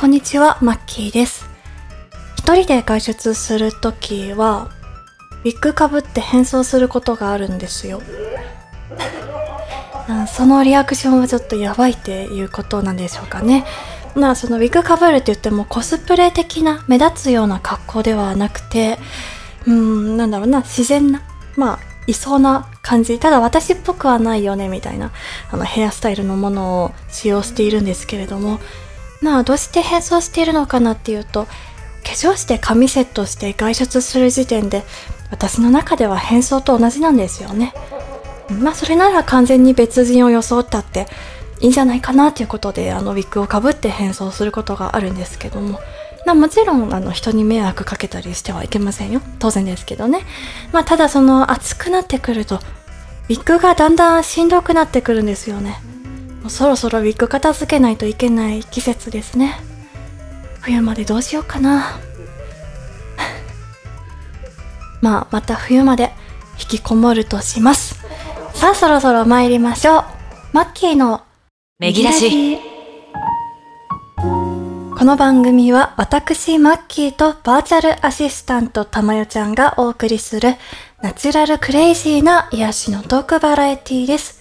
こんにちは、マッキーです。一人で外出するときは、ウィッグかぶって変装することがあるんですよ。そのリアクションはちょっとやばいっていうことなんでしょうかね。まあそのウィッグかぶるって言ってもコスプレ的な目立つような格好ではなくて、うん、なんだろうな、自然な、まあ、いそうな感じ。ただ私っぽくはないよね、みたいな、あの、ヘアスタイルのものを使用しているんですけれども、まあ、どうして変装しているのかなっていうと、化粧して髪セットして外出する時点で、私の中では変装と同じなんですよね。まあ、それなら完全に別人を装ったっていいんじゃないかなということで、あの、ウィッグをかぶって変装することがあるんですけども、まあ、もちろん、あの、人に迷惑かけたりしてはいけませんよ。当然ですけどね。まあ、ただその、暑くなってくると、ウィッグがだんだんしんどくなってくるんですよね。もうそろそろウィッグ片付けないといけない季節ですね。冬までどうしようかな。まあ、また冬まで引きこもるとします。さあ、そろそろ参りましょう。マッキーのめぎらし。この番組は私マッキーとバーチャルアシスタントたまよちゃんがお送りするナチュラルクレイジーな癒しのトークバラエティです。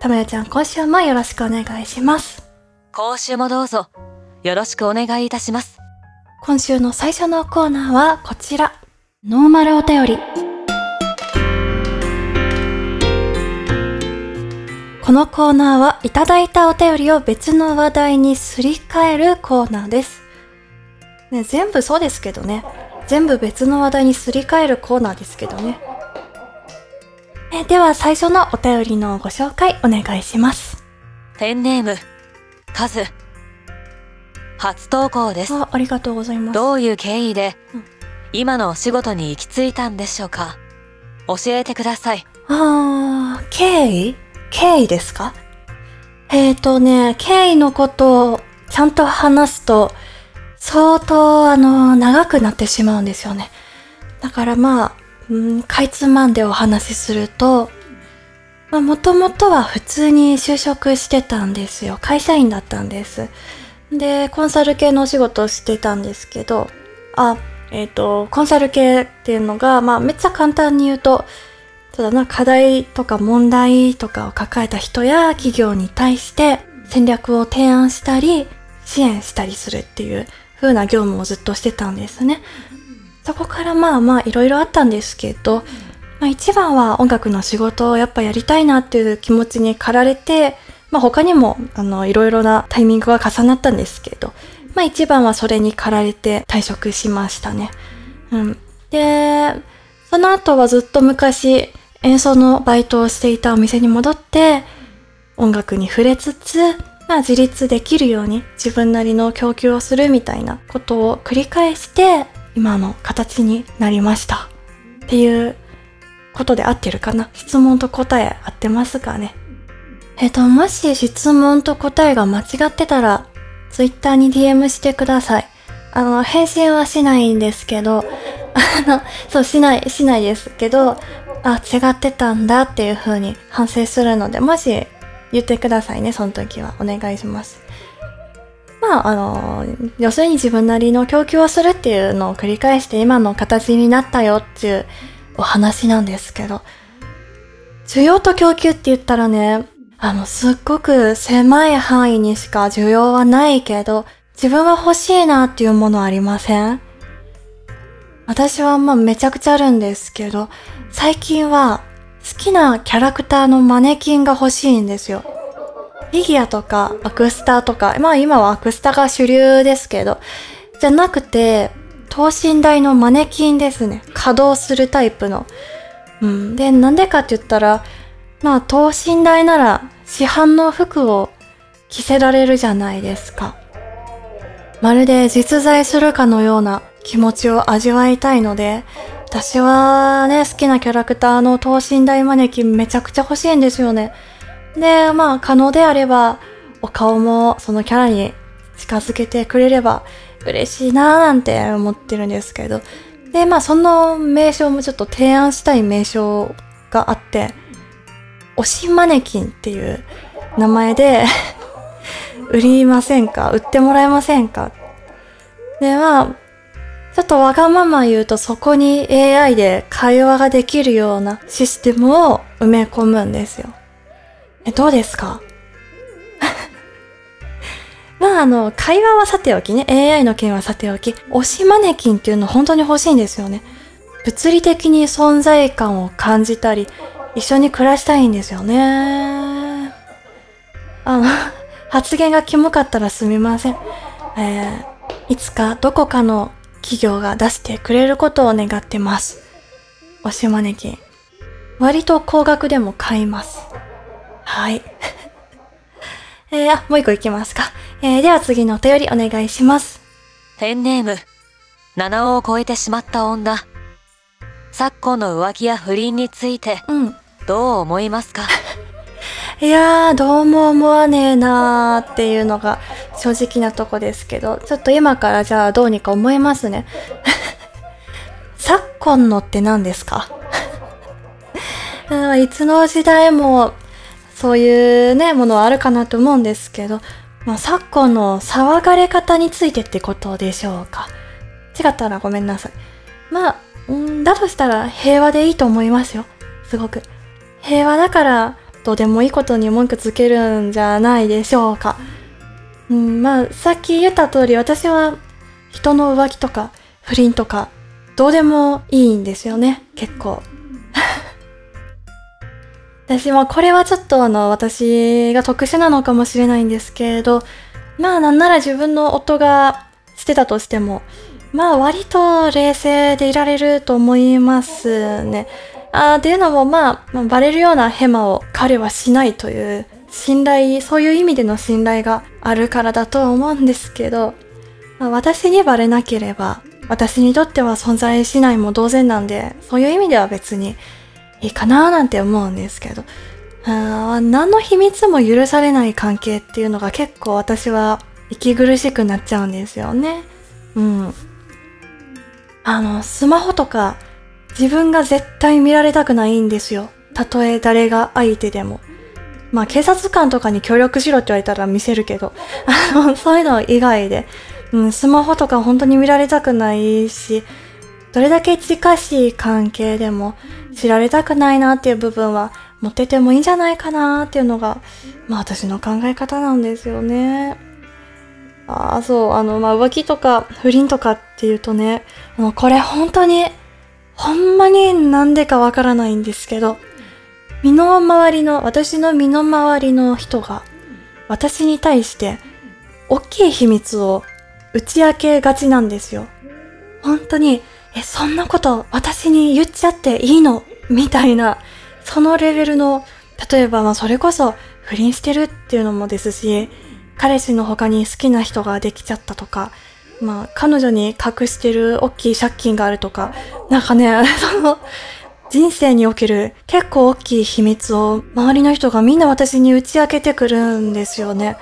たまよちゃん今週もよろしくお願いします。今週もどうぞ、よろしくお願いいたします。今週の最初のコーナーはこちら。ノーマルお便り。このコーナーはいただいたお便りを別の話題にすり替えるコーナーです。ね、全部そうですけどね。全部別の話題にすり替えるコーナーですけどね。えでは最初のお便りのご紹介お願いします。ペンネーム、カズ。初投稿です。あ、ありがとうございます。どういう経緯でうん、今のお仕事に行き着いたんでしょうか教えてください。あー、経緯？経緯ですか？えーとね、経緯のことをちゃんと話すと、相当、あの、長くなってしまうんですよね。だからまあ、うん、かいつまんでお話しすると、まあ、もともとは普通に就職してたんですよ。会社員だったんです。で、コンサル系のお仕事をしてたんですけど、あ、えっ、と、コンサル系っていうのが、まあ、めっちゃ簡単に言うと、そうだな、課題とか問題とかを抱えた人や企業に対して戦略を提案したり、支援したりするっていう風な業務をずっとしてたんですね。そこからまあまあいろいろあったんですけど、まあ一番は音楽の仕事をやっぱやりたいなっていう気持ちに駆られて、まあ他にもあのいろいろなタイミングが重なったんですけど、まあ一番はそれに駆られて退職しましたね。うん。で、その後はずっと昔演奏のバイトをしていたお店に戻って音楽に触れつつ、まあ自立できるように自分なりの供給をするみたいなことを繰り返して今の形になりました。っていうことで合ってるかな？質問と答え合ってますかね？えっ、と、もし質問と答えが間違ってたら、ツイッターに DM してください。あの、返信はしないんですけど、あの、そう、しない、しないですけど、あ、違ってたんだっていう風に反省するので、もし言ってくださいね、その時は。お願いします。まあ、あの、要するに自分なりの供給をするっていうのを繰り返して今の形になったよっていうお話なんですけど、需要と供給って言ったらね、あの、すっごく狭い範囲にしか需要はないけど、自分は欲しいなっていうものありません私はまあめちゃくちゃあるんですけど、最近は好きなキャラクターのマネキンが欲しいんですよ。フィギュアとかアクスタとか、まあ今はアクスタが主流ですけど、じゃなくて、等身大のマネキンですね。稼働するタイプの。うん。で、なんでかって言ったら、まあ等身大なら市販の服を着せられるじゃないですか。まるで実在するかのような気持ちを味わいたいので、私はね、好きなキャラクターの等身大マネキンめちゃくちゃ欲しいんですよね。で、まあ可能であれば、お顔もそのキャラに近づけてくれれば嬉しいなーなんて思ってるんですけど。で、まあその名称もちょっと提案したい名称があって、推しマネキンっていう名前で 売りませんか？売ってもらえませんか？で、まあ、ちょっとわがまま言うとそこに AI で会話ができるようなシステムを埋め込むんですよ。え、どうですか？まああの、会話はさておきね、AI の件はさておき、推しマネキンっていうの本当に欲しいんですよね。物理的に存在感を感じたり、一緒に暮らしたいんですよね。あの、発言がキモかったらすみません。えー、いつかどこかの企業が出してくれることを願ってます。推しマネキン。割と高額でも買います。はい。えー、あ、もう一個いきますか。えー、では次のお便りお願いします。ペンネーム、7を超えてしまった女。昨今の浮気や不倫について、うん、どう思いますか？いやー、どうも思わねえなーっていうのが正直なとこですけど、ちょっと今からじゃあどうにか思いますね。昨今のって何ですか？いつの時代もそういうね、ものはあるかなと思うんですけど、まあ、昨今の騒がれ方についてってことでしょうか。違ったらごめんなさい。まあ、んだとしたら平和でいいと思いますよ。すごく。平和だからどうでもいいことに文句つけるんじゃないでしょうか。うん、まあ、さっき言った通り私は人の浮気とか不倫とかどうでもいいんですよね、結構。私もこれはちょっとあの、私が特殊なのかもしれないんですけれど、まあなんなら自分の夫がしてたとしても、まあ割と冷静でいられると思いますね。あっていうのもまあ、まあ、バレるようなヘマを彼はしないという信頼、そういう意味での信頼があるからだと思うんですけど、まあ、私にバレなければ、私にとっては存在しないも同然なんで、そういう意味では別にいいかななんて思うんですけど、あ何の秘密も許されない関係っていうのが結構私は息苦しくなっちゃうんですよね。うん。あの、スマホとか自分が絶対見られたくないんですよ。たとえ誰が相手でも。まあ警察官とかに協力しろって言われたら見せるけど、あの、そういうの以外で、うん、スマホとか本当に見られたくないし、どれだけ近しい関係でも知られたくないなっていう部分は持っててもいいんじゃないかなっていうのが、まあ私の考え方なんですよね。ああ、そう、あの、まあ浮気とか不倫とかっていうとね、あの、これ本当に、ほんまになんでかわからないんですけど、身の回りの、私の身の回りの人が、私に対して、大きい秘密を打ち明けがちなんですよ。本当に、え、そんなこと私に言っちゃっていいの？みたいな、そのレベルの、例えばまあそれこそ不倫してるっていうのもですし、彼氏の他に好きな人ができちゃったとか、まあ彼女に隠してる大きい借金があるとか、なんかね、その、人生における結構大きい秘密を周りの人がみんな私に打ち明けてくるんですよね。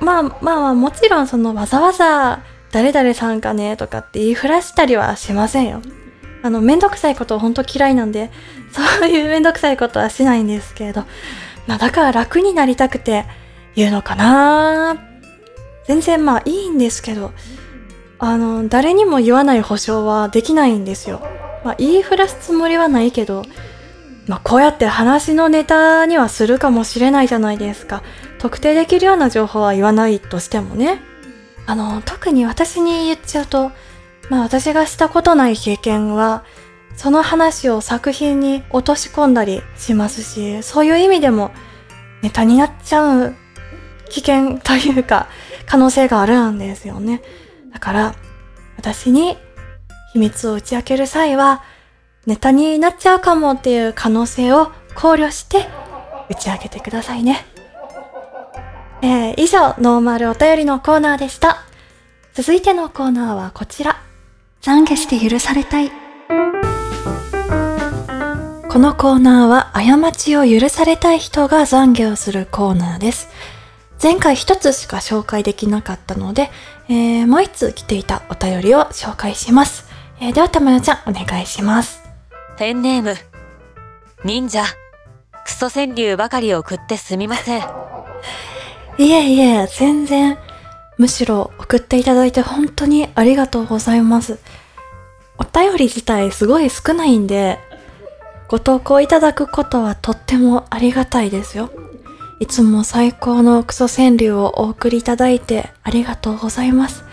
まあまあもちろんそのわざわざ誰々さんかねとかって言いふらしたりはしませんよ。あの、めんどくさいこと本当嫌いなんで、そういうめんどくさいことはしないんですけれど、まあだから楽になりたくて言うのかな全然まあいいんですけど、あの、誰にも言わない保証はできないんですよ。まあ言いふらすつもりはないけど、まあこうやって話のネタにはするかもしれないじゃないですか。特定できるような情報は言わないとしてもね。あの、特に私に言っちゃうと、まあ私がしたことない経験は、その話を作品に落とし込んだりしますし、そういう意味でもネタになっちゃう危険というか、可能性があるんですよね。だから、私に秘密を打ち明ける際は、ネタになっちゃうかもっていう可能性を考慮して打ち明けてくださいね。えー、以上、ノーマルお便りのコーナーでした。続いてのコーナーはこちら。懺悔して許されたい。このコーナーは過ちを許されたい人が懺悔をするコーナーです。前回一つしか紹介できなかったので、えー、もう一つ来ていたお便りを紹介します。えー、では、たまよちゃん、お願いします。ペンネーム、忍者、クソ川柳ばかり送ってすみません。いえいえ、全然、むしろ送っていただいて本当にありがとうございます。お便り自体すごい少ないんで、ご投稿いただくことはとってもありがたいですよ。いつも最高のクソ川柳をお送りいただいてありがとうございます。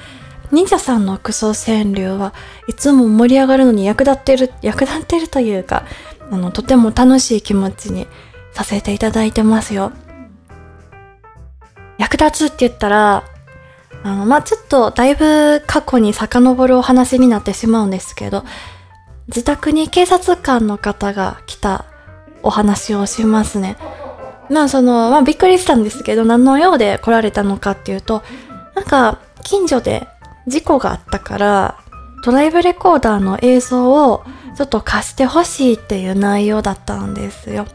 忍者さんのクソ川柳はいつも盛り上がるのに役立ってる、役立ってるというか、あの、とても楽しい気持ちにさせていただいてますよ。役立つって言ったら、あの、まあ、ちょっとだいぶ過去に遡るお話になってしまうんですけど、自宅に警察官の方が来たお話をしますね。まあその、まあびっくりしたんですけど、何の用で来られたのかっていうと、なんか近所で事故があったから、ドライブレコーダーの映像をちょっと貸してほしいっていう内容だったんですよ。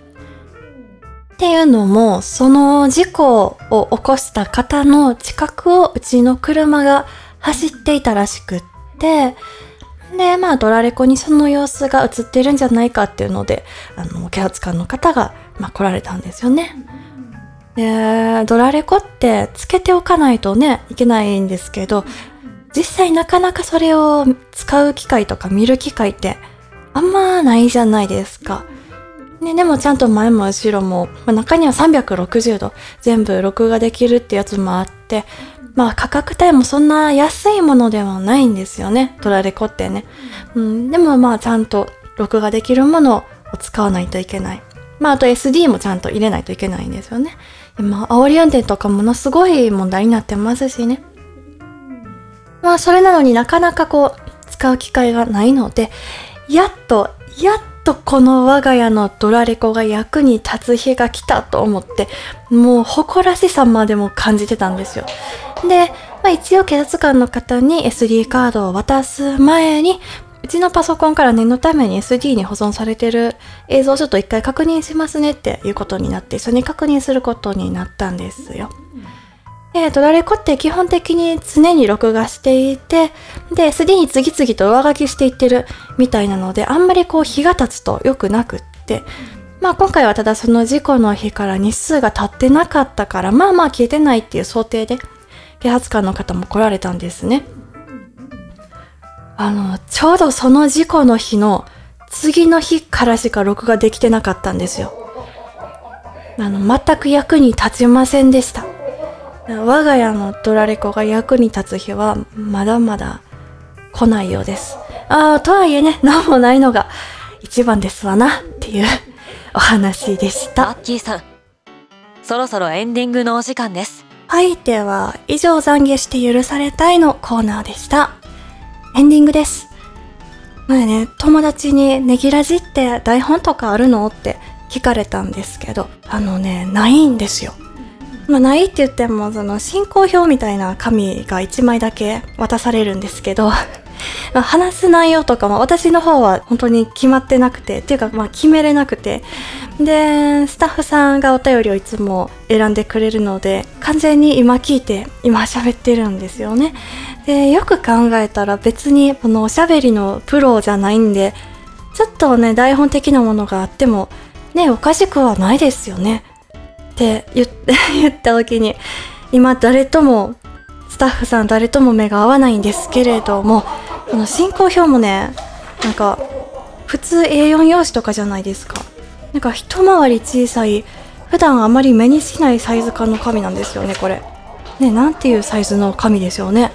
っていうのも、その事故を起こした方の近くをうちの車が走っていたらしくって、で、まあ、ドラレコにその様子が映ってるんじゃないかっていうので、あの、警察官の方が、まあ、来られたんですよね。で、ドラレコってつけておかないとね、いけないんですけど、実際なかなかそれを使う機会とか見る機会ってあんまないじゃないですか。ね、でもちゃんと前も後ろも、まあ、中には360度全部録画できるってやつもあって、まあ価格帯もそんな安いものではないんですよね。トラレコってね。うん、でもまあちゃんと録画できるものを使わないといけない。まああと SD もちゃんと入れないといけないんですよね。今、煽り運転とかものすごい問題になってますしね。まあそれなのになかなかこう使う機会がないので、やっと、やっとこの我が家のドラレコが役に立つ日が来たと思って、もう誇らしさまでも感じてたんですよ。で、まあ、一応警察官の方に SD カードを渡す前に、うちのパソコンから念のために SD に保存されてる映像をちょっと一回確認しますねっていうことになって、一緒に確認することになったんですよ。で、ドラレコって基本的に常に録画していて、で、SD に次々と上書きしていってるみたいなので、あんまりこう日が経つと良くなくって、まあ今回はただその事故の日から日数が経ってなかったから、まあまあ消えてないっていう想定で、警察官の方も来られたんですね。あの、ちょうどその事故の日の次の日からしか録画できてなかったんですよ。あの、全く役に立ちませんでした。我が家のドラレコが役に立つ日はまだまだ来ないようです。ああ、とはいえね、何もないのが一番ですわなっていう お話でした。アッキーさん、そろそろエンディングのお時間です。はい、では、以上懺悔して許されたいのコーナーでした。エンディングです。前ね、友達にネギラジって台本とかあるのって聞かれたんですけど、あのね、ないんですよ。まあ、ないって言っても、その進行表みたいな紙が1枚だけ渡されるんですけど、まあ、話す内容とかも私の方は本当に決まってなくて、っていうかまあ決めれなくて、で、スタッフさんがお便りをいつも選んでくれるので、完全に今聞いて、今喋ってるんですよね。で、よく考えたら別にこのおしゃべりのプロじゃないんで、ちょっとね、台本的なものがあっても、ね、おかしくはないですよね。って言って 言った時に今誰ともスタッフさん誰とも目が合わないんですけれどもこの進行表もねなんか普通 A4 用紙とかじゃないですか。なんか一回り小さい普段あまり目にしないサイズ感の紙なんですよねこれ。ねなんていうサイズの紙でしょうね。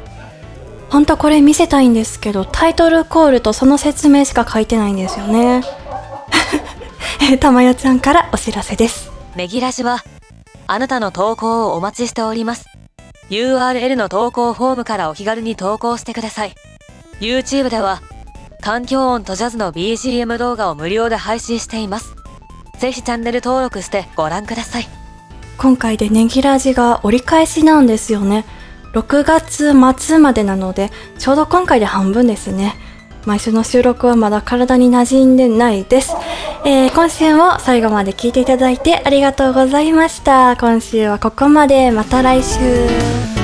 本当これ見せたいんですけどタイトルコールとその説明しか書いてないんですよね。たまよちゃんからお知らせです。ネギラジは、あなたの投稿をお待ちしております。URL の投稿フォームからお気軽に投稿してください。YouTube では、環境音とジャズの BGM 動画を無料で配信しています。ぜひチャンネル登録してご覧ください。今回でネギラジが折り返しなんですよね。6月末までなので、ちょうど今回で半分ですね。毎週の収録はまだ体に馴染んでないです。えー、今週も最後まで聞いていただいてありがとうございました。今週はここまで。また来週。